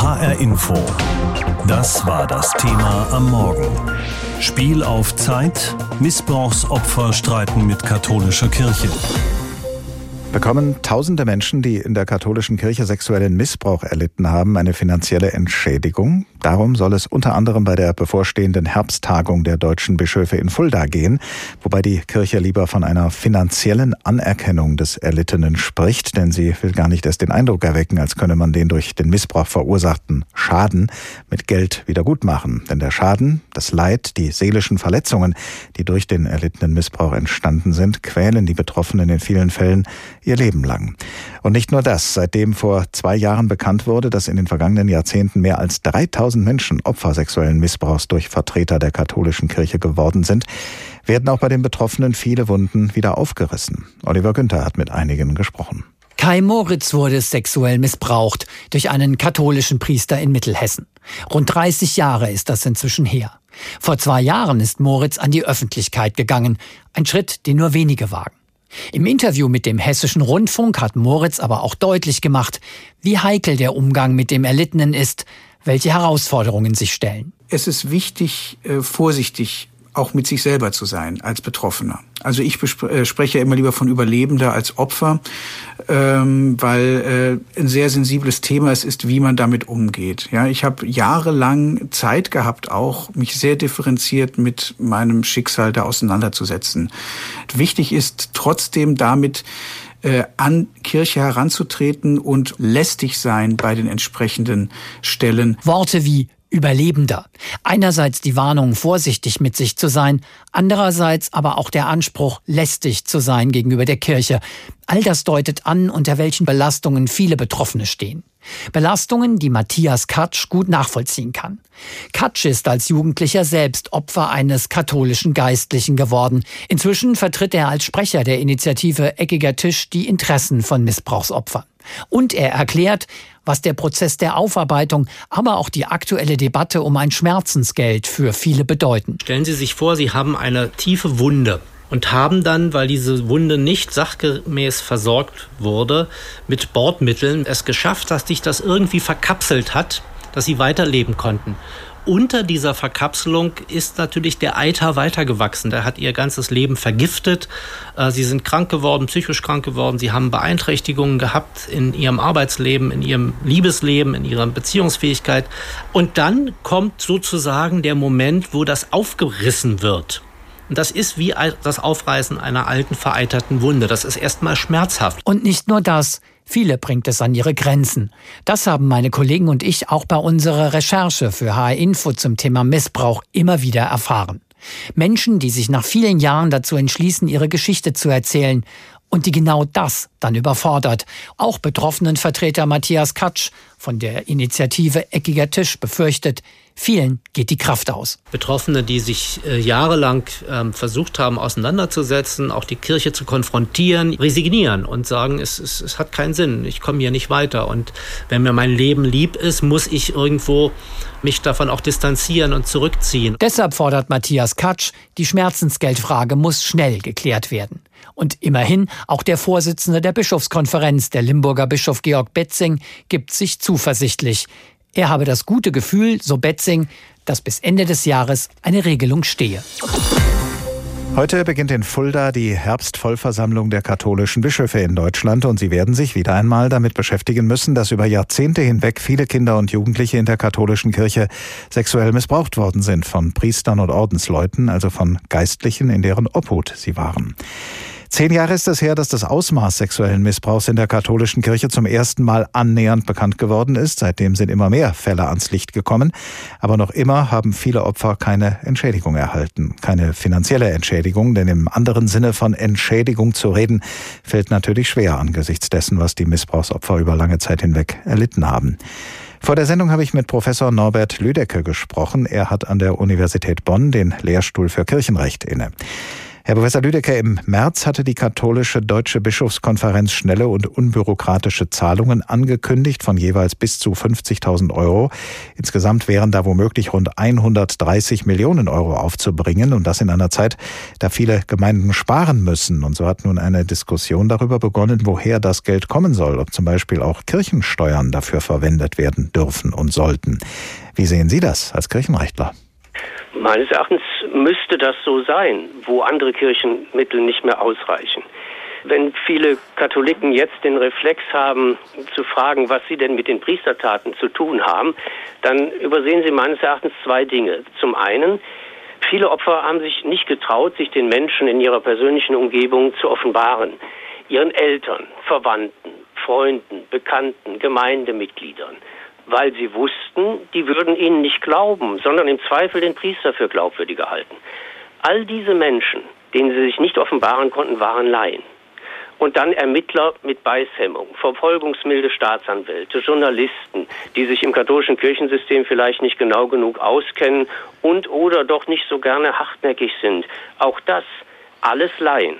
HR Info. Das war das Thema am Morgen. Spiel auf Zeit. Missbrauchsopfer streiten mit katholischer Kirche bekommen tausende Menschen, die in der katholischen Kirche sexuellen Missbrauch erlitten haben, eine finanzielle Entschädigung. Darum soll es unter anderem bei der bevorstehenden Herbsttagung der deutschen Bischöfe in Fulda gehen, wobei die Kirche lieber von einer finanziellen Anerkennung des Erlittenen spricht, denn sie will gar nicht erst den Eindruck erwecken, als könne man den durch den Missbrauch verursachten Schaden mit Geld wiedergutmachen. Denn der Schaden, das Leid, die seelischen Verletzungen, die durch den erlittenen Missbrauch entstanden sind, quälen die Betroffenen in vielen Fällen ihr Leben lang. Und nicht nur das, seitdem vor zwei Jahren bekannt wurde, dass in den vergangenen Jahrzehnten mehr als 3000 Menschen Opfer sexuellen Missbrauchs durch Vertreter der katholischen Kirche geworden sind, werden auch bei den Betroffenen viele Wunden wieder aufgerissen. Oliver Günther hat mit einigen gesprochen. Kai Moritz wurde sexuell missbraucht durch einen katholischen Priester in Mittelhessen. Rund 30 Jahre ist das inzwischen her. Vor zwei Jahren ist Moritz an die Öffentlichkeit gegangen. Ein Schritt, den nur wenige wagen. Im Interview mit dem Hessischen Rundfunk hat Moritz aber auch deutlich gemacht, wie heikel der Umgang mit dem Erlittenen ist, welche Herausforderungen sich stellen. Es ist wichtig, äh, vorsichtig auch mit sich selber zu sein als Betroffener. Also ich äh, spreche immer lieber von Überlebender als Opfer, ähm, weil äh, ein sehr sensibles Thema es ist, wie man damit umgeht. Ja, ich habe jahrelang Zeit gehabt, auch mich sehr differenziert mit meinem Schicksal da auseinanderzusetzen. Wichtig ist trotzdem damit äh, an Kirche heranzutreten und lästig sein bei den entsprechenden Stellen. Worte wie Überlebender. Einerseits die Warnung, vorsichtig mit sich zu sein, andererseits aber auch der Anspruch, lästig zu sein gegenüber der Kirche. All das deutet an, unter welchen Belastungen viele Betroffene stehen. Belastungen, die Matthias Katsch gut nachvollziehen kann. Katsch ist als Jugendlicher selbst Opfer eines katholischen Geistlichen geworden. Inzwischen vertritt er als Sprecher der Initiative Eckiger Tisch die Interessen von Missbrauchsopfern. Und er erklärt, was der Prozess der Aufarbeitung, aber auch die aktuelle Debatte um ein Schmerzensgeld für viele bedeuten. Stellen Sie sich vor, Sie haben eine tiefe Wunde und haben dann, weil diese Wunde nicht sachgemäß versorgt wurde, mit Bordmitteln es geschafft, dass sich das irgendwie verkapselt hat, dass sie weiterleben konnten unter dieser Verkapselung ist natürlich der Eiter weitergewachsen. Der hat ihr ganzes Leben vergiftet. Äh, sie sind krank geworden, psychisch krank geworden. Sie haben Beeinträchtigungen gehabt in ihrem Arbeitsleben, in ihrem Liebesleben, in ihrer Beziehungsfähigkeit. Und dann kommt sozusagen der Moment, wo das aufgerissen wird. Und das ist wie das Aufreißen einer alten, vereiterten Wunde. Das ist erstmal schmerzhaft. Und nicht nur das. Viele bringt es an ihre Grenzen. Das haben meine Kollegen und ich auch bei unserer Recherche für HR Info zum Thema Missbrauch immer wieder erfahren. Menschen, die sich nach vielen Jahren dazu entschließen, ihre Geschichte zu erzählen und die genau das dann überfordert. Auch betroffenen Vertreter Matthias Katsch von der Initiative Eckiger Tisch befürchtet, vielen geht die Kraft aus. Betroffene, die sich äh, jahrelang ähm, versucht haben, auseinanderzusetzen, auch die Kirche zu konfrontieren, resignieren und sagen, es, es, es hat keinen Sinn, ich komme hier nicht weiter. Und wenn mir mein Leben lieb ist, muss ich irgendwo mich davon auch distanzieren und zurückziehen. Deshalb fordert Matthias Katsch, die Schmerzensgeldfrage muss schnell geklärt werden. Und immerhin, auch der Vorsitzende der Bischofskonferenz, der Limburger Bischof Georg Betzing, gibt sich zuversichtlich. Er habe das gute Gefühl, so Betzing, dass bis Ende des Jahres eine Regelung stehe. Heute beginnt in Fulda die Herbstvollversammlung der katholischen Bischöfe in Deutschland und sie werden sich wieder einmal damit beschäftigen müssen, dass über Jahrzehnte hinweg viele Kinder und Jugendliche in der katholischen Kirche sexuell missbraucht worden sind von Priestern und Ordensleuten, also von Geistlichen, in deren Obhut sie waren. Zehn Jahre ist es her, dass das Ausmaß sexuellen Missbrauchs in der katholischen Kirche zum ersten Mal annähernd bekannt geworden ist. Seitdem sind immer mehr Fälle ans Licht gekommen. Aber noch immer haben viele Opfer keine Entschädigung erhalten. Keine finanzielle Entschädigung, denn im anderen Sinne von Entschädigung zu reden, fällt natürlich schwer angesichts dessen, was die Missbrauchsopfer über lange Zeit hinweg erlitten haben. Vor der Sendung habe ich mit Professor Norbert Lüdecke gesprochen. Er hat an der Universität Bonn den Lehrstuhl für Kirchenrecht inne. Herr Professor Lüdecke, im März hatte die katholische Deutsche Bischofskonferenz schnelle und unbürokratische Zahlungen angekündigt von jeweils bis zu 50.000 Euro. Insgesamt wären da womöglich rund 130 Millionen Euro aufzubringen und das in einer Zeit, da viele Gemeinden sparen müssen. Und so hat nun eine Diskussion darüber begonnen, woher das Geld kommen soll, ob zum Beispiel auch Kirchensteuern dafür verwendet werden dürfen und sollten. Wie sehen Sie das als Kirchenrechtler? Meines Erachtens müsste das so sein, wo andere Kirchenmittel nicht mehr ausreichen. Wenn viele Katholiken jetzt den Reflex haben, zu fragen, was sie denn mit den Priestertaten zu tun haben, dann übersehen sie meines Erachtens zwei Dinge. Zum einen, viele Opfer haben sich nicht getraut, sich den Menschen in ihrer persönlichen Umgebung zu offenbaren. Ihren Eltern, Verwandten, Freunden, Bekannten, Gemeindemitgliedern weil sie wussten, die würden ihnen nicht glauben, sondern im Zweifel den Priester für glaubwürdiger halten. All diese Menschen, denen sie sich nicht offenbaren konnten, waren Laien. Und dann Ermittler mit Beißhemmung, verfolgungsmilde Staatsanwälte, Journalisten, die sich im katholischen Kirchensystem vielleicht nicht genau genug auskennen und oder doch nicht so gerne hartnäckig sind. Auch das alles Laien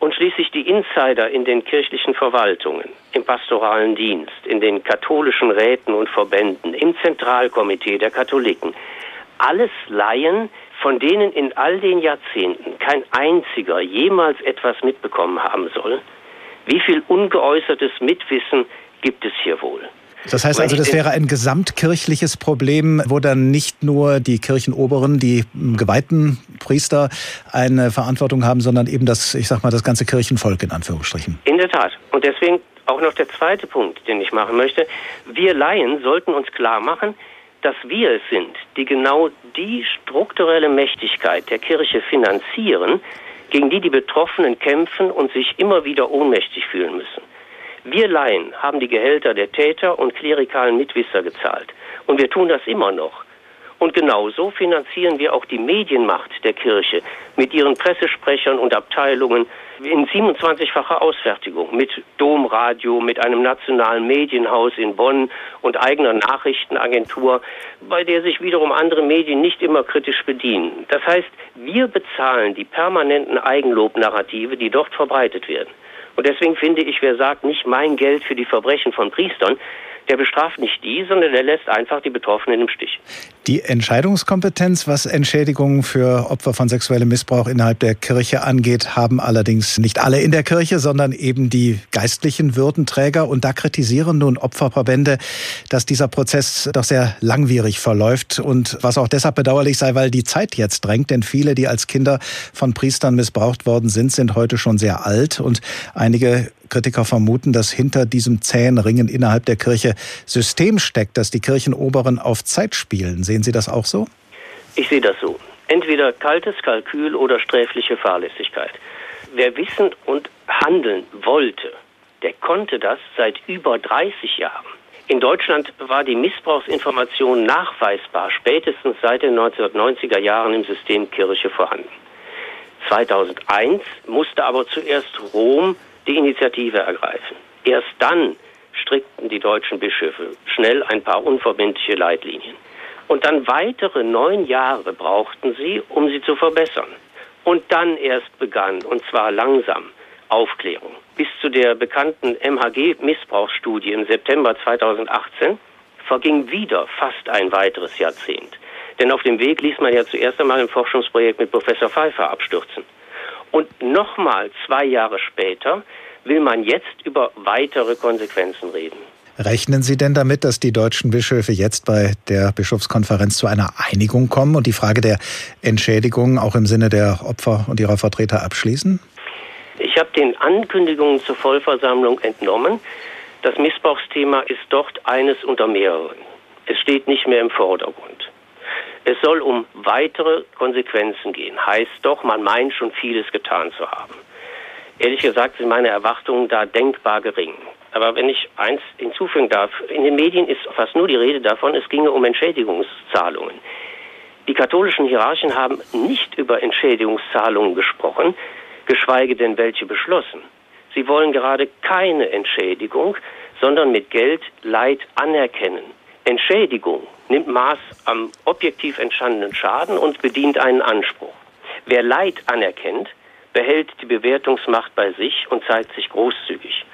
und schließlich die Insider in den kirchlichen Verwaltungen, im pastoralen Dienst, in den katholischen Räten und Verbänden, im Zentralkomitee der Katholiken. Alles Laien, von denen in all den Jahrzehnten kein einziger jemals etwas mitbekommen haben soll. Wie viel ungeäußertes Mitwissen gibt es hier wohl? Das heißt also, das wäre ein gesamtkirchliches Problem, wo dann nicht nur die Kirchenoberen, die geweihten Priester eine Verantwortung haben, sondern eben das, ich sag mal, das ganze Kirchenvolk in Anführungsstrichen. In der Tat. Und deswegen auch noch der zweite Punkt, den ich machen möchte. Wir Laien sollten uns klar machen, dass wir es sind, die genau die strukturelle Mächtigkeit der Kirche finanzieren, gegen die die Betroffenen kämpfen und sich immer wieder ohnmächtig fühlen müssen. Wir Laien haben die Gehälter der Täter und klerikalen Mitwisser gezahlt. Und wir tun das immer noch. Und genauso finanzieren wir auch die Medienmacht der Kirche mit ihren Pressesprechern und Abteilungen in 27-facher Ausfertigung, mit Domradio, mit einem nationalen Medienhaus in Bonn und eigener Nachrichtenagentur, bei der sich wiederum andere Medien nicht immer kritisch bedienen. Das heißt, wir bezahlen die permanenten Eigenlobnarrative, die dort verbreitet werden. Und deswegen finde ich, wer sagt, nicht mein Geld für die Verbrechen von Priestern, der bestraft nicht die, sondern der lässt einfach die Betroffenen im Stich. Die Entscheidungskompetenz, was Entschädigungen für Opfer von sexuellem Missbrauch innerhalb der Kirche angeht, haben allerdings nicht alle in der Kirche, sondern eben die geistlichen Würdenträger. Und da kritisieren nun Opferverbände, dass dieser Prozess doch sehr langwierig verläuft und was auch deshalb bedauerlich sei, weil die Zeit jetzt drängt. Denn viele, die als Kinder von Priestern missbraucht worden sind, sind heute schon sehr alt und einige Kritiker vermuten, dass hinter diesem zähen Ringen innerhalb der Kirche System steckt, dass die Kirchenoberen auf Zeit spielen. Sehen Sie das auch so? Ich sehe das so. Entweder kaltes Kalkül oder sträfliche Fahrlässigkeit. Wer wissen und handeln wollte, der konnte das seit über 30 Jahren. In Deutschland war die Missbrauchsinformation nachweisbar spätestens seit den 1990er Jahren im System Kirche vorhanden. 2001 musste aber zuerst Rom die Initiative ergreifen. Erst dann strickten die deutschen Bischöfe schnell ein paar unverbindliche Leitlinien. Und dann weitere neun Jahre brauchten sie, um sie zu verbessern. Und dann erst begann, und zwar langsam, Aufklärung. Bis zu der bekannten MHG-Missbrauchsstudie im September 2018 verging wieder fast ein weiteres Jahrzehnt. Denn auf dem Weg ließ man ja zuerst einmal ein Forschungsprojekt mit Professor Pfeiffer abstürzen. Und nochmal zwei Jahre später will man jetzt über weitere Konsequenzen reden. Rechnen Sie denn damit, dass die deutschen Bischöfe jetzt bei der Bischofskonferenz zu einer Einigung kommen und die Frage der Entschädigung auch im Sinne der Opfer und ihrer Vertreter abschließen? Ich habe den Ankündigungen zur Vollversammlung entnommen. Das Missbrauchsthema ist dort eines unter mehreren. Es steht nicht mehr im Vordergrund. Es soll um weitere Konsequenzen gehen. Heißt doch, man meint schon vieles getan zu haben. Ehrlich gesagt sind meine Erwartungen da denkbar gering. Aber wenn ich eins hinzufügen darf, in den Medien ist fast nur die Rede davon, es ginge um Entschädigungszahlungen. Die katholischen Hierarchen haben nicht über Entschädigungszahlungen gesprochen, geschweige denn welche beschlossen. Sie wollen gerade keine Entschädigung, sondern mit Geld Leid anerkennen. Entschädigung nimmt Maß am objektiv entstandenen Schaden und bedient einen Anspruch. Wer Leid anerkennt, behält die Bewertungsmacht bei sich und zeigt sich großzügig.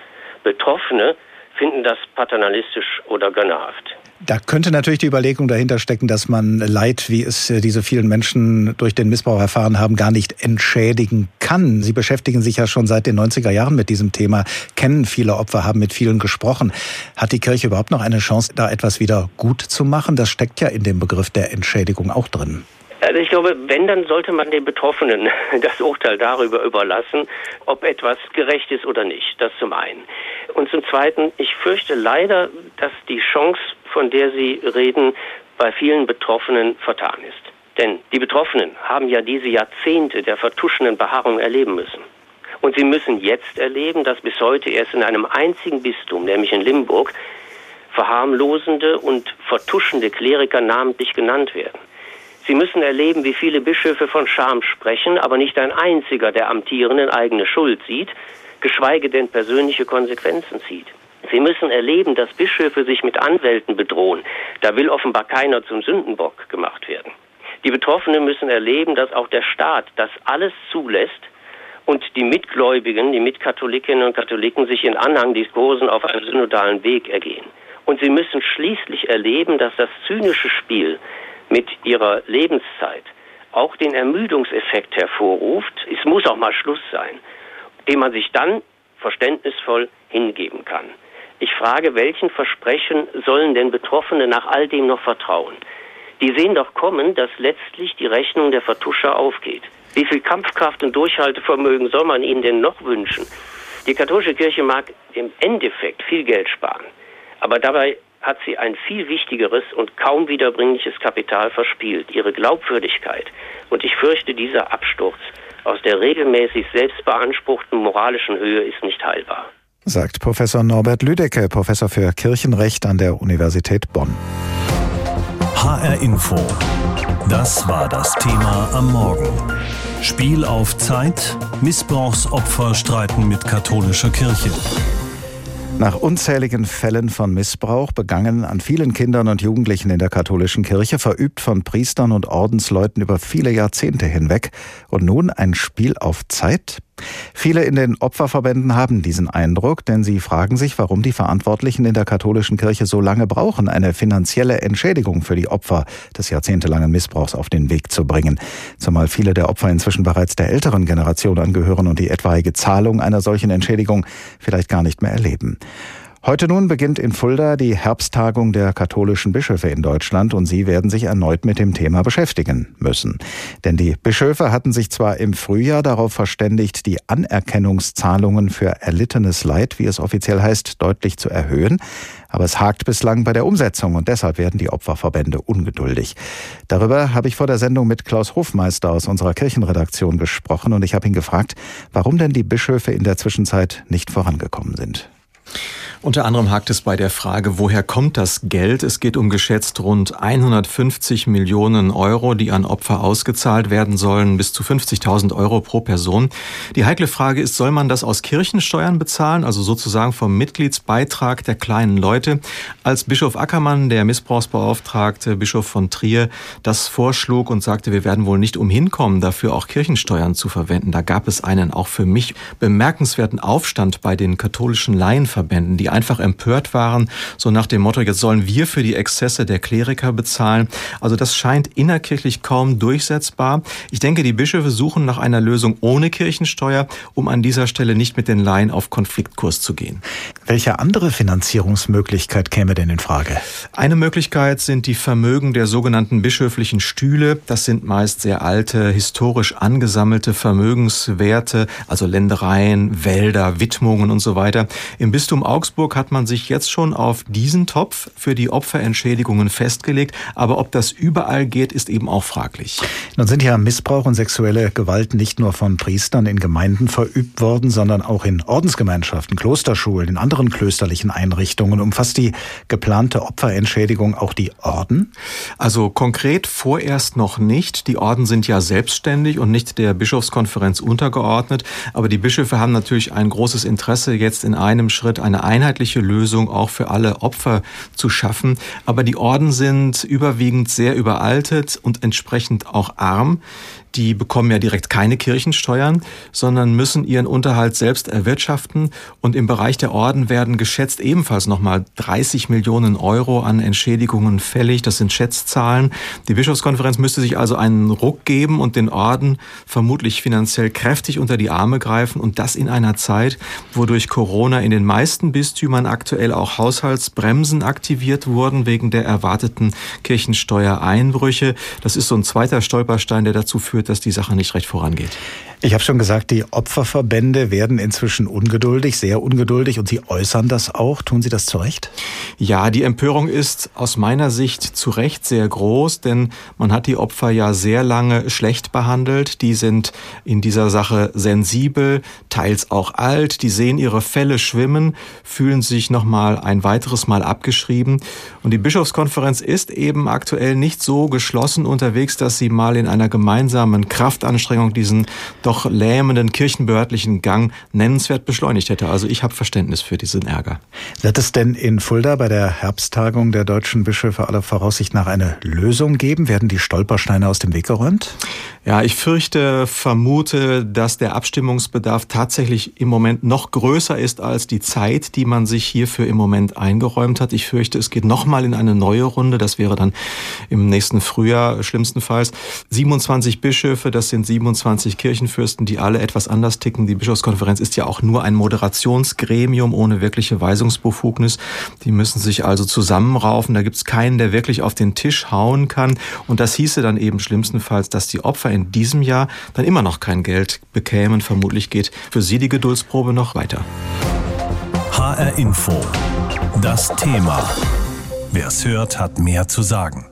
Betroffene finden das paternalistisch oder gönnerhaft. Da könnte natürlich die Überlegung dahinter stecken, dass man Leid, wie es äh, diese vielen Menschen durch den Missbrauch erfahren haben, gar nicht entschädigen kann. Sie beschäftigen sich ja schon seit den 90er Jahren mit diesem Thema, kennen viele Opfer, haben mit vielen gesprochen. Hat die Kirche überhaupt noch eine Chance, da etwas wieder gut zu machen? Das steckt ja in dem Begriff der Entschädigung auch drin. Also ich glaube, wenn, dann sollte man den Betroffenen das Urteil darüber überlassen, ob etwas gerecht ist oder nicht. Das zum einen. Und zum Zweiten, ich fürchte leider, dass die Chance, von der Sie reden, bei vielen Betroffenen vertan ist. Denn die Betroffenen haben ja diese Jahrzehnte der vertuschenden Beharrung erleben müssen. Und sie müssen jetzt erleben, dass bis heute erst in einem einzigen Bistum, nämlich in Limburg, verharmlosende und vertuschende Kleriker namentlich genannt werden. Sie müssen erleben, wie viele Bischöfe von Scham sprechen, aber nicht ein einziger der Amtierenden eigene Schuld sieht, geschweige denn persönliche Konsequenzen zieht. Sie müssen erleben, dass Bischöfe sich mit Anwälten bedrohen. Da will offenbar keiner zum Sündenbock gemacht werden. Die Betroffenen müssen erleben, dass auch der Staat das alles zulässt und die Mitgläubigen, die Mitkatholikinnen und Katholiken sich in Anhangdiskursen auf einem synodalen Weg ergehen. Und sie müssen schließlich erleben, dass das zynische Spiel mit ihrer Lebenszeit auch den Ermüdungseffekt hervorruft, es muss auch mal Schluss sein, dem man sich dann verständnisvoll hingeben kann. Ich frage, welchen Versprechen sollen denn Betroffene nach all dem noch vertrauen? Die sehen doch kommen, dass letztlich die Rechnung der Vertuscher aufgeht. Wie viel Kampfkraft und Durchhaltevermögen soll man ihnen denn noch wünschen? Die katholische Kirche mag im Endeffekt viel Geld sparen, aber dabei hat sie ein viel wichtigeres und kaum wiederbringliches Kapital verspielt, ihre Glaubwürdigkeit. Und ich fürchte, dieser Absturz aus der regelmäßig selbstbeanspruchten moralischen Höhe ist nicht heilbar. Sagt Professor Norbert Lüdecke, Professor für Kirchenrecht an der Universität Bonn. HR Info. Das war das Thema am Morgen. Spiel auf Zeit. Missbrauchsopfer streiten mit katholischer Kirche. Nach unzähligen Fällen von Missbrauch, begangen an vielen Kindern und Jugendlichen in der katholischen Kirche, verübt von Priestern und Ordensleuten über viele Jahrzehnte hinweg und nun ein Spiel auf Zeit? Viele in den Opferverbänden haben diesen Eindruck, denn sie fragen sich, warum die Verantwortlichen in der katholischen Kirche so lange brauchen, eine finanzielle Entschädigung für die Opfer des jahrzehntelangen Missbrauchs auf den Weg zu bringen. Zumal viele der Opfer inzwischen bereits der älteren Generation angehören und die etwaige Zahlung einer solchen Entschädigung vielleicht gar nicht mehr erleben. Heute nun beginnt in Fulda die Herbsttagung der katholischen Bischöfe in Deutschland und sie werden sich erneut mit dem Thema beschäftigen müssen. Denn die Bischöfe hatten sich zwar im Frühjahr darauf verständigt, die Anerkennungszahlungen für erlittenes Leid, wie es offiziell heißt, deutlich zu erhöhen, aber es hakt bislang bei der Umsetzung und deshalb werden die Opferverbände ungeduldig. Darüber habe ich vor der Sendung mit Klaus Hofmeister aus unserer Kirchenredaktion gesprochen und ich habe ihn gefragt, warum denn die Bischöfe in der Zwischenzeit nicht vorangekommen sind. Unter anderem hakt es bei der Frage, woher kommt das Geld? Es geht um geschätzt rund 150 Millionen Euro, die an Opfer ausgezahlt werden sollen, bis zu 50.000 Euro pro Person. Die heikle Frage ist, soll man das aus Kirchensteuern bezahlen, also sozusagen vom Mitgliedsbeitrag der kleinen Leute? Als Bischof Ackermann, der Missbrauchsbeauftragte, Bischof von Trier, das vorschlug und sagte, wir werden wohl nicht umhin kommen, dafür auch Kirchensteuern zu verwenden. Da gab es einen auch für mich bemerkenswerten Aufstand bei den katholischen Laienverbänden, die einfach empört waren, so nach dem Motto, jetzt sollen wir für die Exzesse der Kleriker bezahlen. Also das scheint innerkirchlich kaum durchsetzbar. Ich denke, die Bischöfe suchen nach einer Lösung ohne Kirchensteuer, um an dieser Stelle nicht mit den Laien auf Konfliktkurs zu gehen. Welche andere Finanzierungsmöglichkeit käme denn in Frage? Eine Möglichkeit sind die Vermögen der sogenannten bischöflichen Stühle. Das sind meist sehr alte, historisch angesammelte Vermögenswerte, also Ländereien, Wälder, Widmungen und so weiter. Im Bistum Augsburg Hamburg hat man sich jetzt schon auf diesen Topf für die Opferentschädigungen festgelegt. Aber ob das überall geht, ist eben auch fraglich. Nun sind ja Missbrauch und sexuelle Gewalt nicht nur von Priestern in Gemeinden verübt worden, sondern auch in Ordensgemeinschaften, Klosterschulen, in anderen klösterlichen Einrichtungen. Umfasst die geplante Opferentschädigung auch die Orden? Also konkret vorerst noch nicht. Die Orden sind ja selbstständig und nicht der Bischofskonferenz untergeordnet. Aber die Bischöfe haben natürlich ein großes Interesse, jetzt in einem Schritt eine Einheit einheitliche Lösung auch für alle Opfer zu schaffen. Aber die Orden sind überwiegend sehr überaltet und entsprechend auch arm die bekommen ja direkt keine Kirchensteuern, sondern müssen ihren Unterhalt selbst erwirtschaften. Und im Bereich der Orden werden geschätzt ebenfalls nochmal 30 Millionen Euro an Entschädigungen fällig. Das sind Schätzzahlen. Die Bischofskonferenz müsste sich also einen Ruck geben und den Orden vermutlich finanziell kräftig unter die Arme greifen. Und das in einer Zeit, wo durch Corona in den meisten Bistümern aktuell auch Haushaltsbremsen aktiviert wurden wegen der erwarteten Kirchensteuereinbrüche. Das ist so ein zweiter Stolperstein, der dazu führt, dass die Sache nicht recht vorangeht. Ich habe schon gesagt, die Opferverbände werden inzwischen ungeduldig, sehr ungeduldig und sie äußern das auch. Tun sie das zu Recht? Ja, die Empörung ist aus meiner Sicht zu Recht sehr groß, denn man hat die Opfer ja sehr lange schlecht behandelt. Die sind in dieser Sache sensibel, teils auch alt, die sehen ihre Fälle schwimmen, fühlen sich nochmal ein weiteres Mal abgeschrieben. Und die Bischofskonferenz ist eben aktuell nicht so geschlossen unterwegs, dass sie mal in einer gemeinsamen Kraftanstrengung diesen doch lähmenden kirchenbehördlichen Gang nennenswert beschleunigt hätte. Also ich habe Verständnis für diesen Ärger. Wird es denn in Fulda bei der Herbsttagung der deutschen Bischöfe aller Voraussicht nach eine Lösung geben? Werden die Stolpersteine aus dem Weg geräumt? Ja, ich fürchte, vermute, dass der Abstimmungsbedarf tatsächlich im Moment noch größer ist als die Zeit, die man sich hierfür im Moment eingeräumt hat. Ich fürchte, es geht nochmal in eine neue Runde. Das wäre dann im nächsten Frühjahr schlimmstenfalls. 27 Bischöfe, das sind 27 Kirchenfürsten Kirchenfürsten, die alle etwas anders ticken. Die Bischofskonferenz ist ja auch nur ein Moderationsgremium ohne wirkliche Weisungsbefugnis. Die müssen sich also zusammenraufen. Da gibt es keinen, der wirklich auf den Tisch hauen kann. Und das hieße dann eben schlimmstenfalls, dass die Opfer in diesem Jahr dann immer noch kein Geld bekämen. Vermutlich geht für sie die Geduldsprobe noch weiter. HR Info. Das Thema. Wer es hört, hat mehr zu sagen.